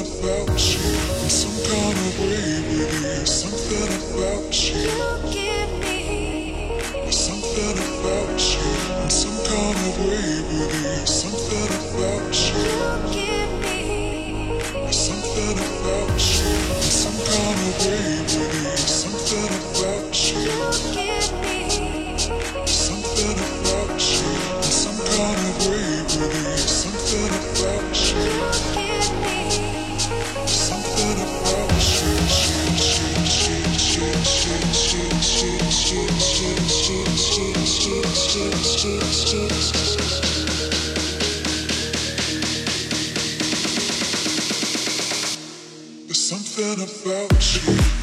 It's fire. Something about you.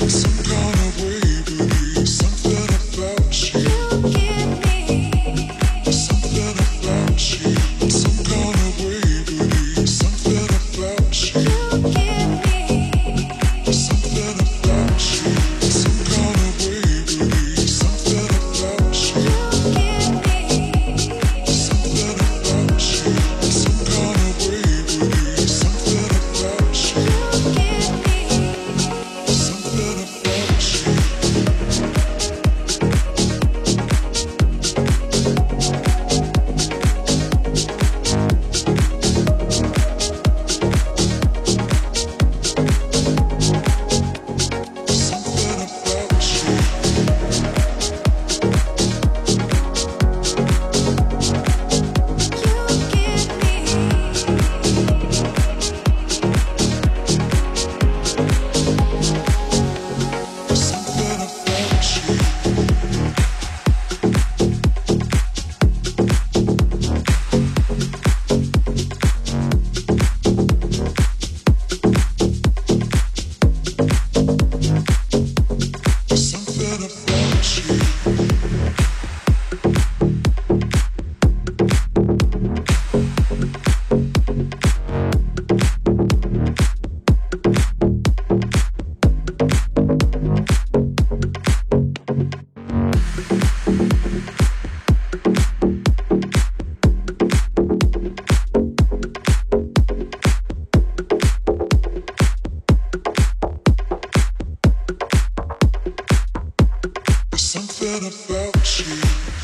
about you